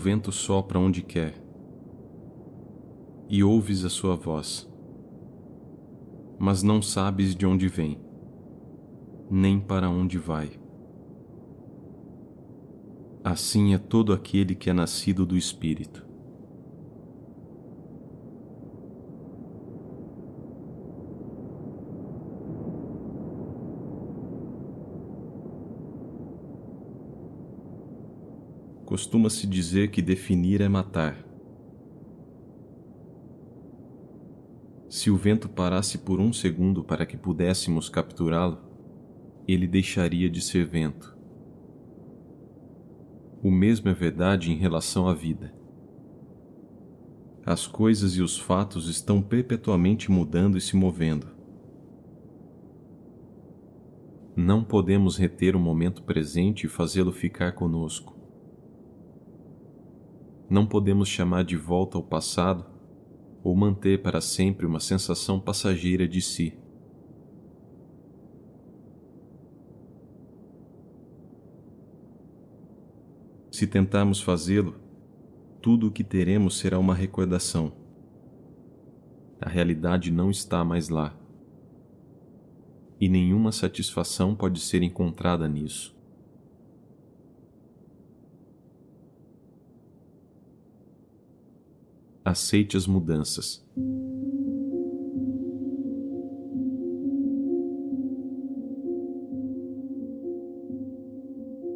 vento sopra onde quer, e ouves a sua voz, mas não sabes de onde vem, nem para onde vai. Assim é todo aquele que é nascido do Espírito. Costuma-se dizer que definir é matar. Se o vento parasse por um segundo para que pudéssemos capturá-lo, ele deixaria de ser vento. O mesmo é verdade em relação à vida. As coisas e os fatos estão perpetuamente mudando e se movendo. Não podemos reter o momento presente e fazê-lo ficar conosco não podemos chamar de volta ao passado ou manter para sempre uma sensação passageira de si. Se tentarmos fazê-lo, tudo o que teremos será uma recordação. A realidade não está mais lá. E nenhuma satisfação pode ser encontrada nisso. Aceite as mudanças.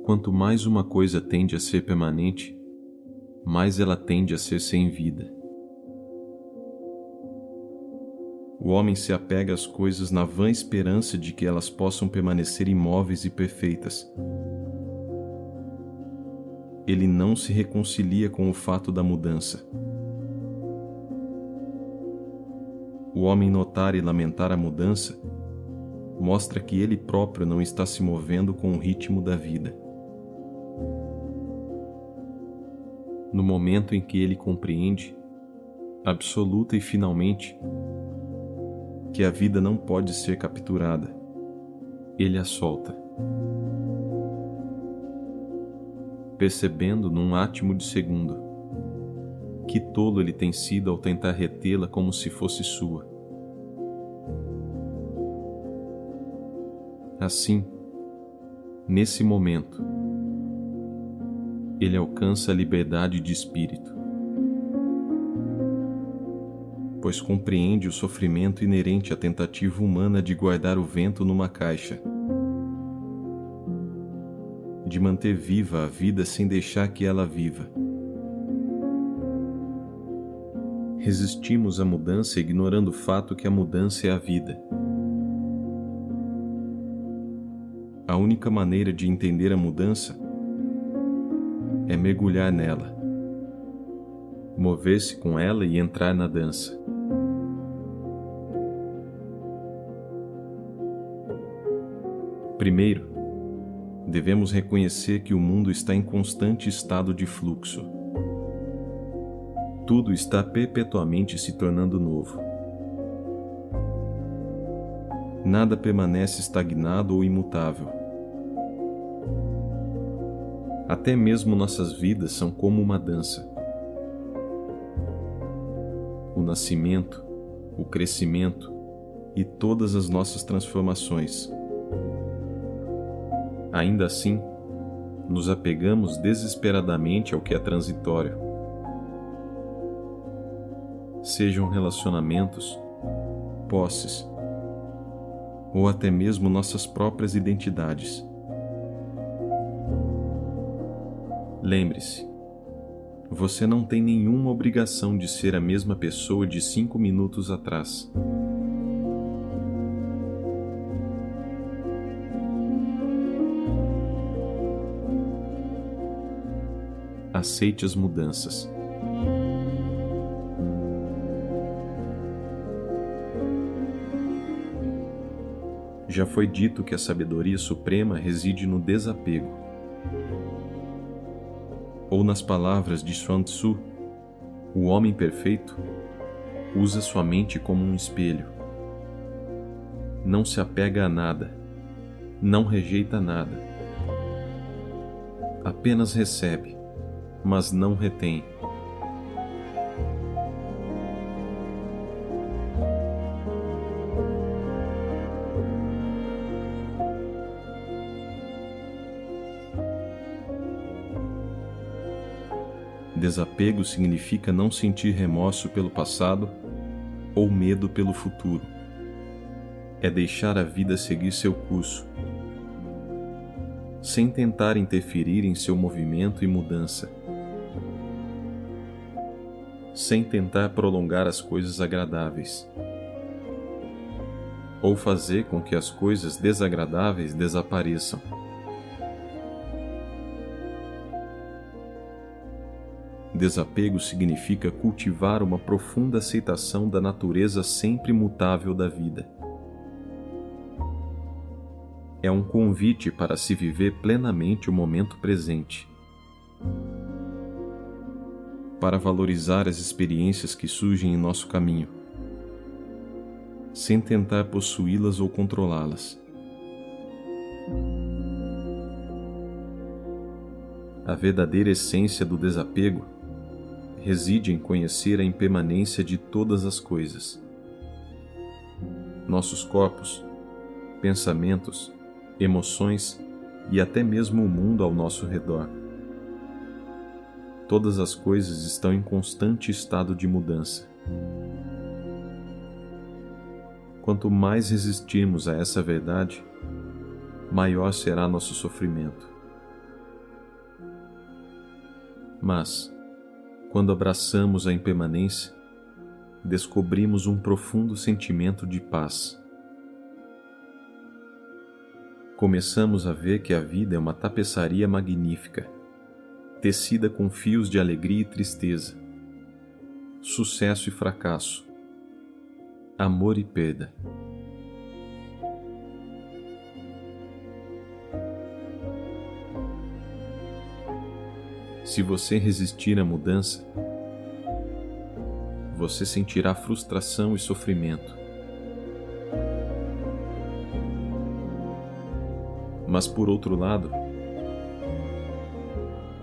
Quanto mais uma coisa tende a ser permanente, mais ela tende a ser sem vida. O homem se apega às coisas na vã esperança de que elas possam permanecer imóveis e perfeitas. Ele não se reconcilia com o fato da mudança. O homem notar e lamentar a mudança, mostra que ele próprio não está se movendo com o ritmo da vida. No momento em que ele compreende, absoluta e finalmente, que a vida não pode ser capturada, ele a solta. Percebendo num átimo de segundo que tolo ele tem sido ao tentar retê-la como se fosse sua. Assim, nesse momento, ele alcança a liberdade de espírito, pois compreende o sofrimento inerente à tentativa humana de guardar o vento numa caixa, de manter viva a vida sem deixar que ela viva resistimos à mudança ignorando o fato que a mudança é a vida. A única maneira de entender a mudança é mergulhar nela, mover-se com ela e entrar na dança. Primeiro, devemos reconhecer que o mundo está em constante estado de fluxo tudo está perpetuamente se tornando novo. Nada permanece estagnado ou imutável. Até mesmo nossas vidas são como uma dança. O nascimento, o crescimento e todas as nossas transformações. Ainda assim, nos apegamos desesperadamente ao que é transitório sejam relacionamentos, posses ou até mesmo nossas próprias identidades. Lembre-se, você não tem nenhuma obrigação de ser a mesma pessoa de cinco minutos atrás. Aceite as mudanças. Já foi dito que a sabedoria suprema reside no desapego. Ou nas palavras de Xuan Tzu, o homem perfeito usa sua mente como um espelho. Não se apega a nada, não rejeita nada. Apenas recebe, mas não retém. Desapego significa não sentir remorso pelo passado ou medo pelo futuro. É deixar a vida seguir seu curso, sem tentar interferir em seu movimento e mudança, sem tentar prolongar as coisas agradáveis, ou fazer com que as coisas desagradáveis desapareçam. Desapego significa cultivar uma profunda aceitação da natureza sempre mutável da vida. É um convite para se viver plenamente o momento presente. Para valorizar as experiências que surgem em nosso caminho, sem tentar possuí-las ou controlá-las. A verdadeira essência do desapego reside em conhecer a impermanência de todas as coisas. Nossos corpos, pensamentos, emoções e até mesmo o mundo ao nosso redor. Todas as coisas estão em constante estado de mudança. Quanto mais resistirmos a essa verdade, maior será nosso sofrimento. Mas, quando abraçamos a impermanência, descobrimos um profundo sentimento de paz. Começamos a ver que a vida é uma tapeçaria magnífica, tecida com fios de alegria e tristeza, sucesso e fracasso, amor e perda. Se você resistir à mudança, você sentirá frustração e sofrimento. Mas por outro lado,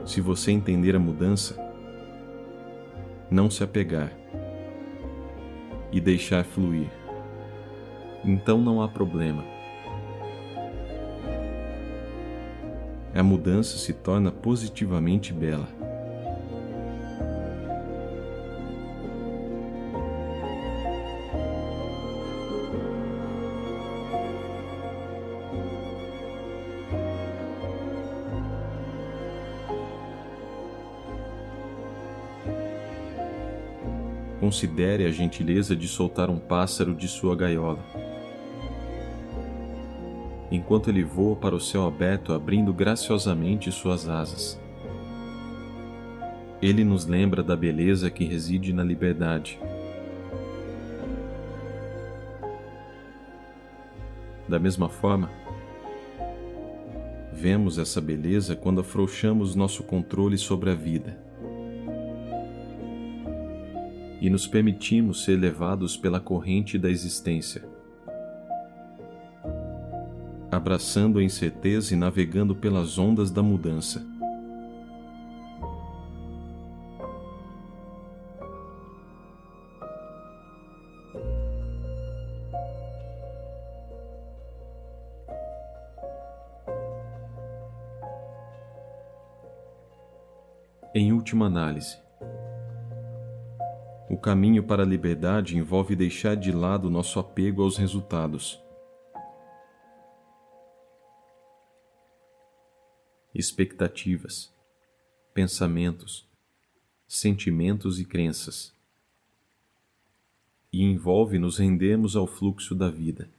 se você entender a mudança, não se apegar e deixar fluir, então não há problema. A mudança se torna positivamente bela. Considere a gentileza de soltar um pássaro de sua gaiola enquanto ele voa para o céu aberto, abrindo graciosamente suas asas. Ele nos lembra da beleza que reside na liberdade. Da mesma forma, vemos essa beleza quando afrouxamos nosso controle sobre a vida e nos permitimos ser levados pela corrente da existência abraçando a incerteza e navegando pelas ondas da mudança. Em última análise, o caminho para a liberdade envolve deixar de lado nosso apego aos resultados expectativas, pensamentos, sentimentos e crenças. E envolve nos rendermos ao fluxo da vida.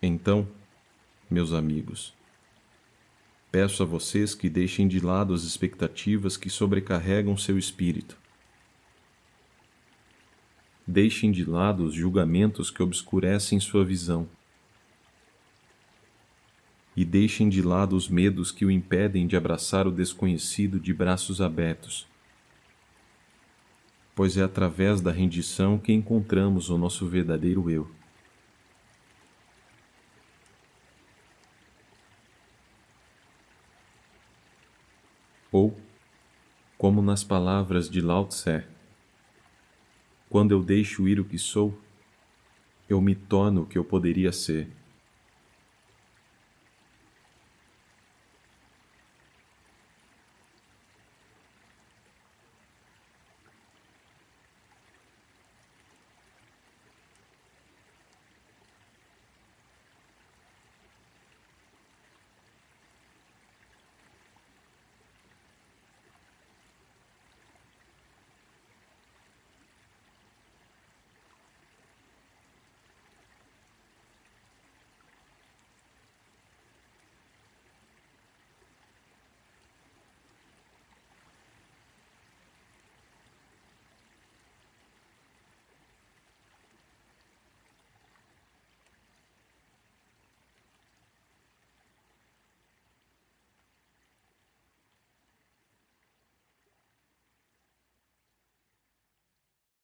Então, meus amigos, Peço a vocês que deixem de lado as expectativas que sobrecarregam seu espírito. Deixem de lado os julgamentos que obscurecem sua visão. E deixem de lado os medos que o impedem de abraçar o desconhecido de braços abertos. pois é através da rendição que encontramos o nosso verdadeiro eu. Ou, como nas palavras de Lao Tse, quando eu deixo ir o que sou, eu me torno o que eu poderia ser.